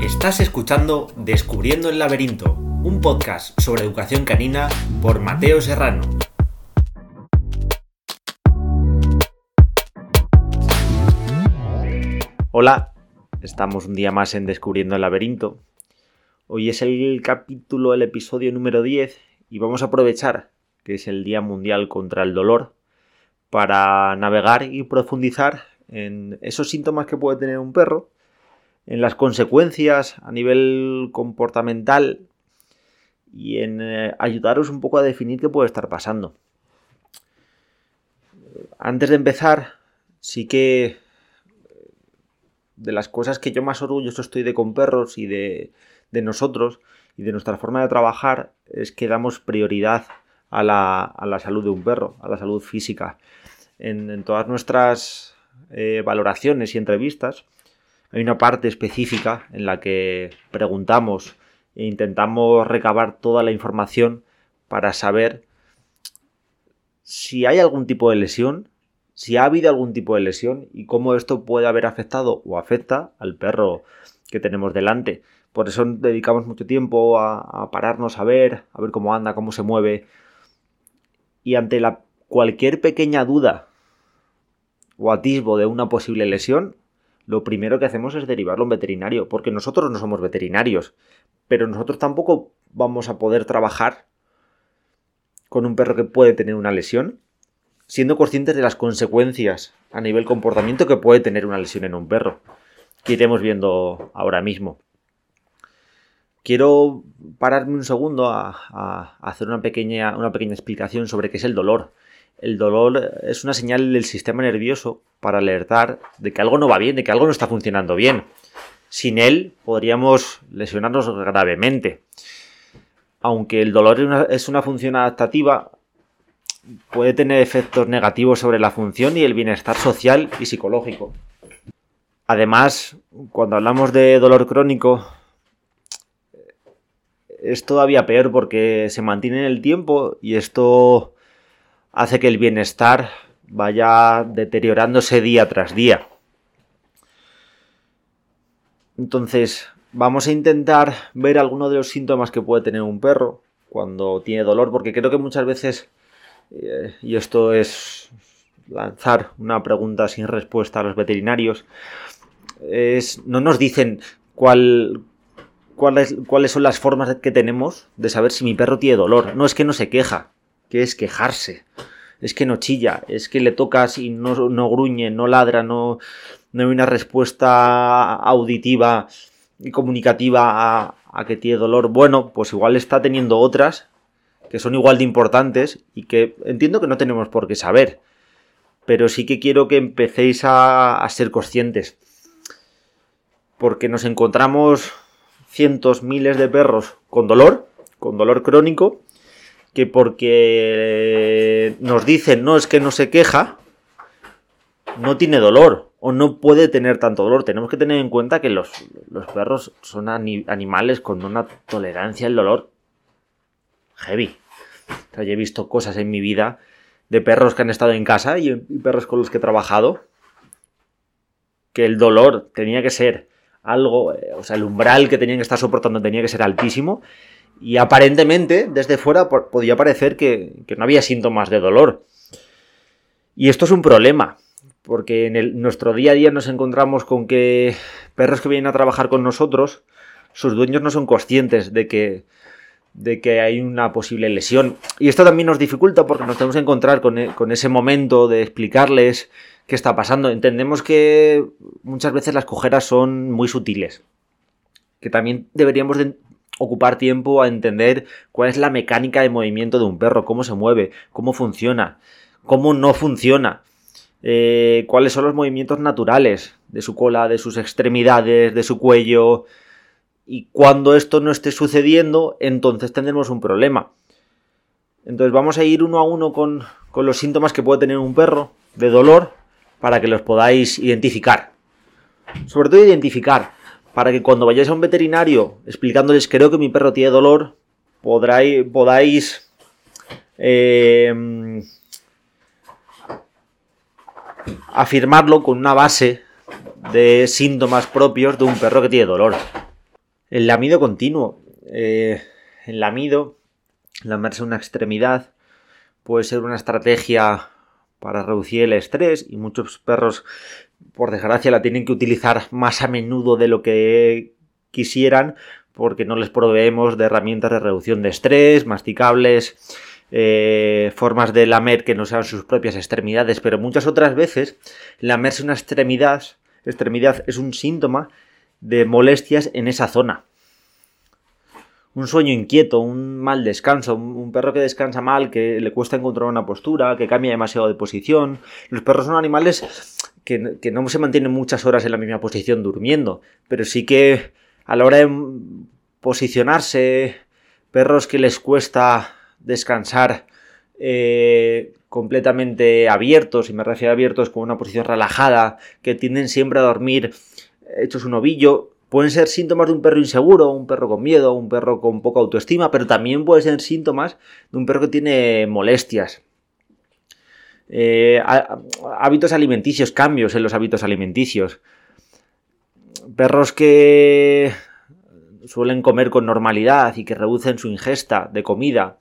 Estás escuchando Descubriendo el laberinto, un podcast sobre educación canina por Mateo Serrano. Hola, estamos un día más en Descubriendo el laberinto. Hoy es el capítulo, el episodio número 10 y vamos a aprovechar que es el Día Mundial contra el Dolor para navegar y profundizar en esos síntomas que puede tener un perro en las consecuencias a nivel comportamental y en eh, ayudaros un poco a definir qué puede estar pasando. Antes de empezar, sí que eh, de las cosas que yo más orgulloso estoy de con perros y de, nosotros y de nuestra forma de trabajar es que damos prioridad a la, salud de un perro, a la salud física. En, todas nuestras eh, valoraciones y entrevistas hay una parte específica en la que preguntamos e intentamos recabar toda la información para saber si hay algún tipo de lesión, si ha habido algún tipo de lesión y cómo esto puede haber afectado o afecta al perro que tenemos delante. Por eso dedicamos mucho tiempo a, pararnos a ver, a ver cómo anda, cómo se mueve. Y ante la, cualquier pequeña duda o atisbo de una posible lesión, lo primero que hacemos es derivarlo a un veterinario, porque nosotros no somos veterinarios, pero nosotros tampoco vamos a poder trabajar con un perro que puede tener una lesión, siendo conscientes de las consecuencias a nivel comportamiento que puede tener una lesión en un perro, que iremos viendo ahora mismo. Quiero pararme un segundo a, hacer una pequeña, una pequeña explicación sobre qué es el dolor el dolor es una señal del sistema nervioso para alertar de que algo no va bien, de que algo no está funcionando bien. Sin él podríamos lesionarnos gravemente. Aunque el dolor es una función adaptativa, puede tener efectos negativos sobre la función y el bienestar social y psicológico. Además, cuando hablamos de dolor crónico, es todavía peor porque se mantiene en el tiempo y esto hace que el bienestar vaya deteriorándose día tras día. Entonces, vamos a intentar ver algunos de los síntomas que puede tener un perro cuando tiene dolor, porque creo que muchas veces, eh, y esto es lanzar una pregunta sin respuesta a los veterinarios, es, no nos dicen cuál, cuáles, cuáles son las formas que tenemos de saber si mi perro tiene dolor. No es que no se queja, que es quejarse. Es que no chilla, es que le tocas y no, no gruñe, no ladra, no, no hay una respuesta auditiva y comunicativa a, a que tiene dolor. Bueno, pues igual está teniendo otras que son igual de importantes y que entiendo que no tenemos por qué saber. Pero sí que quiero que empecéis a, a ser conscientes. Porque nos encontramos cientos, miles de perros con dolor, con dolor crónico, que porque nos dicen, no, es que no se queja, no tiene dolor o no puede tener tanto dolor. Tenemos que tener en cuenta que los, perros son animales con una tolerancia al dolor heavy. yo he visto cosas en mi vida de perros que han estado en casa y, y perros con los que he trabajado que el dolor tenía que ser algo, eh, o sea, el umbral que tenían que estar soportando tenía que ser altísimo y aparentemente, desde fuera, podía parecer que, no había síntomas de dolor. Y esto es un problema, porque en nuestro día a día nos encontramos con que perros que vienen a trabajar con nosotros, sus dueños no son conscientes de que, de que hay una posible lesión. Y esto también nos dificulta porque nos tenemos que encontrar con, e, con ese momento de explicarles qué está pasando. Entendemos que muchas veces las cojeras son muy sutiles, que también deberíamos de ocupar tiempo a entender cuál es la mecánica de movimiento de un perro, cómo se mueve, cómo funciona, cómo no funciona, eh, cuáles son los movimientos naturales de su cola, de sus extremidades, de su cuello. Y cuando esto no esté sucediendo, entonces tendremos un problema. Entonces vamos a ir uno a uno con, con los síntomas que puede tener un perro de dolor para que los podáis identificar. Sobre todo identificar para que cuando vayáis a un veterinario explicándoles creo que mi perro tiene dolor, podráis, podáis eh, afirmarlo con una base de síntomas propios de un perro que tiene dolor. El lamido continuo. Eh, el lamido, lamerse una extremidad, puede ser una estrategia para reducir el estrés y muchos perros, por desgracia, la tienen que utilizar más a menudo de lo que quisieran porque no les proveemos de herramientas de reducción de estrés, masticables, eh, formas de lamer que no sean sus propias extremidades, pero muchas otras veces lamerse una extremidad, extremidad es un síntoma de molestias en esa zona. Un sueño inquieto, un mal descanso, un perro que descansa mal, que le cuesta encontrar una postura, que cambia demasiado de posición. Los perros son animales que, no se mantienen muchas horas en la misma posición durmiendo, pero sí que a la hora de posicionarse, perros que les cuesta descansar eh, completamente abiertos, y me refiero a abiertos con una posición relajada, que tienden siempre a dormir hechos un ovillo, pueden ser síntomas de un perro inseguro, un perro con miedo, un perro con poca autoestima, pero también pueden ser síntomas de un perro que tiene molestias. Eh, hábitos alimenticios, cambios en los hábitos alimenticios. Perros que suelen comer con normalidad y que reducen su ingesta de comida,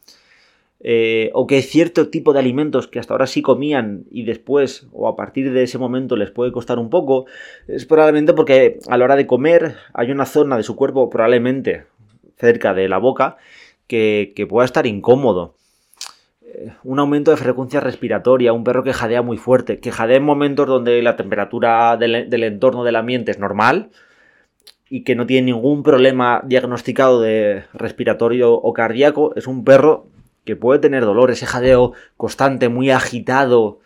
eh, o que cierto tipo de alimentos que hasta ahora sí comían y después o a partir de ese momento les puede costar un poco, es probablemente porque a la hora de comer hay una zona de su cuerpo probablemente cerca de la boca que, pueda estar incómodo. Eh, un aumento de frecuencia respiratoria, un perro que jadea muy fuerte, que jadea en momentos donde la temperatura del entorno del ambiente es normal, y que no tiene ningún problema diagnosticado de respiratorio o cardíaco, es un perro que puede tener dolor, ese jadeo constante, muy agitado,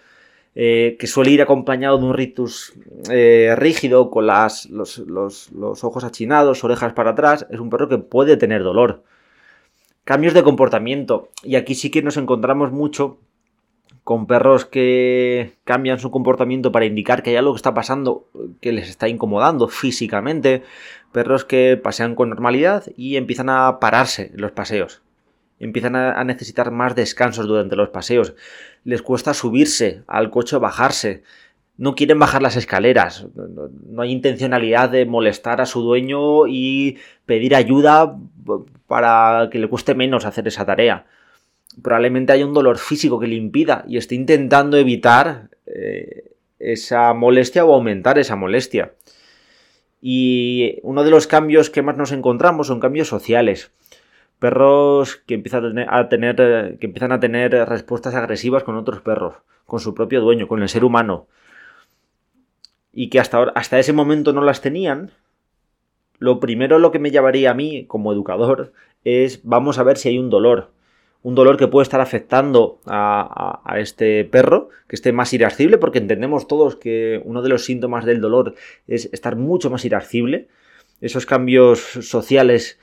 eh, que suele ir acompañado de un ritus eh, rígido, con las, los, los, ojos achinados, orejas para atrás, es un perro que puede tener dolor. Cambios de comportamiento, y aquí sí que nos encontramos mucho con perros que cambian su comportamiento para indicar que hay algo que está pasando que les está incomodando físicamente, perros que pasean con normalidad y empiezan a pararse en los paseos, empiezan a necesitar más descansos durante los paseos, les cuesta subirse al coche o bajarse, no quieren bajar las escaleras, no hay intencionalidad de molestar a su dueño y pedir ayuda para que le cueste menos hacer esa tarea probablemente haya un dolor físico que le impida y esté intentando evitar eh, esa molestia o aumentar esa molestia. Y uno de los cambios que más nos encontramos son cambios sociales. Perros que empiezan a tener, que empiezan a tener respuestas agresivas con otros perros, con su propio dueño, con el ser humano. Y que hasta, hasta ese momento no las tenían. Lo primero lo que me llevaría a mí como educador es vamos a ver si hay un dolor un dolor que puede estar afectando a, este perro, que esté más irascible, porque entendemos todos que uno de los síntomas del dolor es estar mucho más irascible. Esos cambios sociales,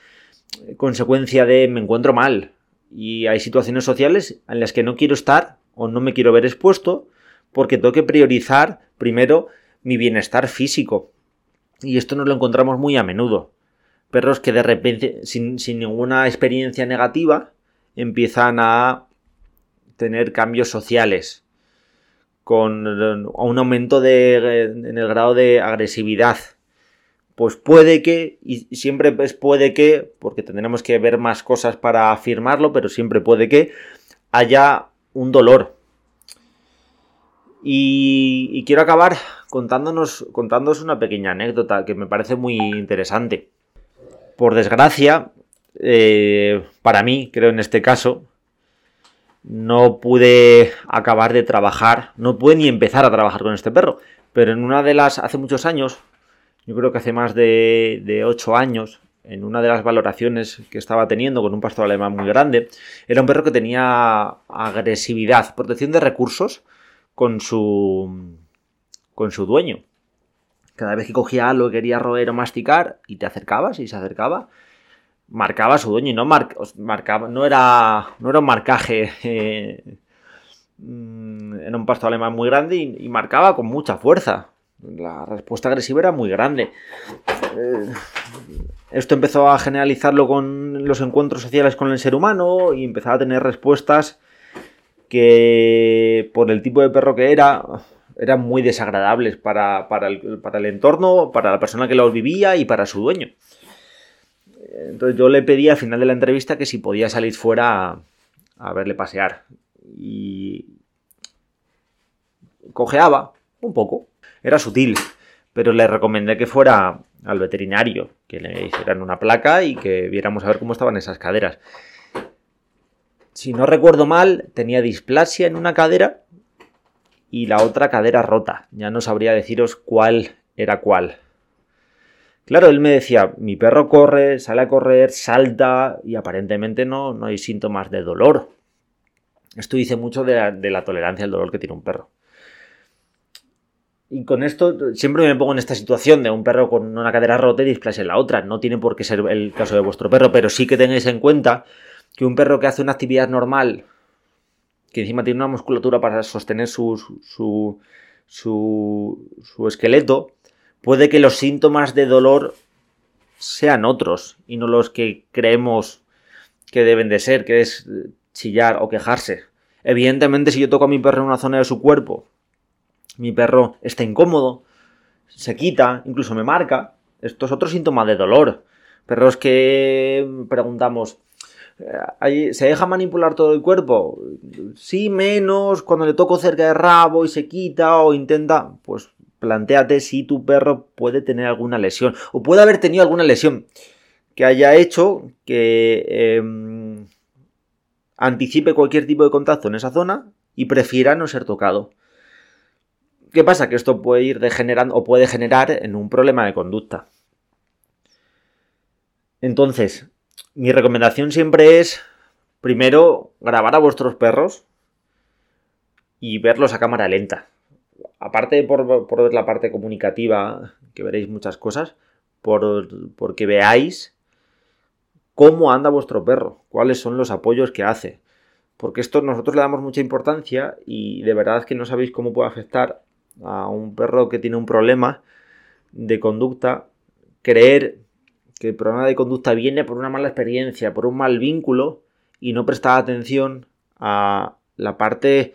consecuencia de me encuentro mal. Y hay situaciones sociales en las que no quiero estar o no me quiero ver expuesto porque tengo que priorizar primero mi bienestar físico. Y esto nos lo encontramos muy a menudo. Perros que de repente, sin, ninguna experiencia negativa, empiezan a tener cambios sociales con un aumento de, en el grado de agresividad. Pues puede que, y siempre puede que, porque tendremos que ver más cosas para afirmarlo, pero siempre puede que haya un dolor. Y, quiero acabar contándonos, contándonos una pequeña anécdota que me parece muy interesante. Por desgracia, eh, para mí, creo en este caso, no pude acabar de trabajar, no pude ni empezar a trabajar con este perro, pero en una de las, hace muchos años, yo creo que hace más de, de 8 años, en una de las valoraciones que estaba teniendo con un pastor alemán muy grande, era un perro que tenía agresividad, protección de recursos con su, con su dueño. Cada vez que cogía algo que quería roer o masticar y te acercabas y se acercaba, marcaba su dueño y no marcaba, no era, no era un marcaje, eh, mm, era un pasto alemán muy grande y, marcaba con mucha fuerza. La respuesta agresiva era muy grande. Eh, esto empezó a generalizarlo con los encuentros sociales con el ser humano y empezaba a tener respuestas que por el tipo de perro que era eran muy desagradables para, el, entorno, para la persona que los vivía y para su dueño. Entonces yo le pedí al final de la entrevista que si podía salir fuera a, a verle pasear. Y cojeaba un poco, era sutil, pero le recomendé que fuera al veterinario, que le hicieran una placa y que viéramos a ver cómo estaban esas caderas. Si no recuerdo mal, tenía displasia en una cadera y la otra cadera rota. Ya no sabría deciros cuál era cuál. Claro, él me decía, mi perro corre, sale a correr, salta y aparentemente no, no hay síntomas de dolor. Esto dice mucho de la, de la tolerancia al dolor que tiene un perro. Y con esto siempre me pongo en esta situación de un perro con una cadera rota y displasia en la otra. No tiene por qué ser el caso de vuestro perro, pero sí que tengáis en cuenta que un perro que hace una actividad normal, que encima tiene una musculatura para sostener su, su, su, su esqueleto, puede que los síntomas de dolor sean otros y no los que creemos que deben de ser, que es chillar o quejarse. Evidentemente, si yo toco a mi perro en una zona de su cuerpo, mi perro está incómodo, se quita, incluso me marca, esto es otro síntoma de dolor. Perros que preguntamos, ¿se deja manipular todo el cuerpo? Sí, menos, cuando le toco cerca de rabo y se quita o intenta, pues planteate si tu perro puede tener alguna lesión o puede haber tenido alguna lesión que haya hecho que em, anticipe cualquier tipo de contacto en esa zona y prefiera no ser tocado. ¿Qué pasa? Que esto puede ir degenerando o puede generar en un problema de conducta. Entonces, mi recomendación siempre es, primero, grabar a vuestros perros y verlos a cámara lenta aparte por, por, la parte comunicativa, que veréis muchas cosas, por, porque veáis cómo anda vuestro perro, cuáles son los apoyos que hace. Porque esto nosotros le damos mucha importancia y de verdad que no sabéis cómo puede afectar a un perro que tiene un problema de conducta, creer que el problema de conducta viene por una mala experiencia, por un mal vínculo y no prestar atención a la parte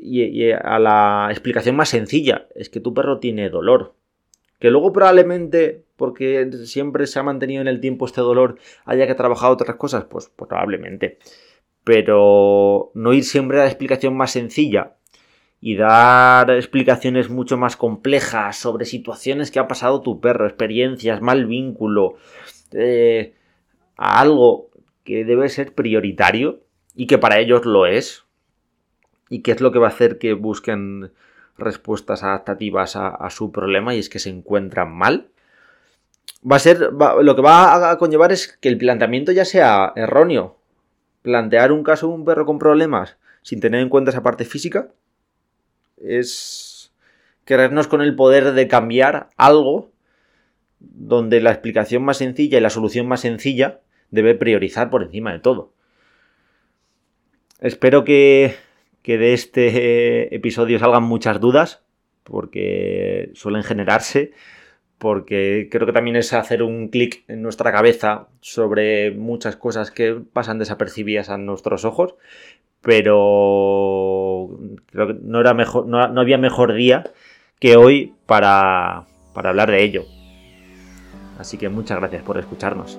y, a la explicación más sencilla, es que tu perro tiene dolor. Que luego probablemente, porque siempre se ha mantenido en el tiempo este dolor, haya que trabajar otras cosas, pues, probablemente. Pero no ir siempre a la explicación más sencilla y dar explicaciones mucho más complejas sobre situaciones que ha pasado tu perro, experiencias, mal vínculo, eh, a algo que debe ser prioritario y que para ellos lo es, y qué es lo que va a hacer que busquen respuestas adaptativas a, su problema y es que se encuentran mal. Va a ser, lo que va a conllevar es que el planteamiento ya sea erróneo. Plantear un caso de un perro con problemas sin tener en cuenta esa parte física es querernos con el poder de cambiar algo donde la explicación más sencilla y la solución más sencilla debe priorizar por encima de todo. Espero que que de este episodio salgan muchas dudas, porque suelen generarse, porque creo que también es hacer un clic en nuestra cabeza sobre muchas cosas que pasan desapercibidas a nuestros ojos, pero creo que no, era mejor, no, había mejor día que hoy para, para hablar de ello. Así que muchas gracias por escucharnos.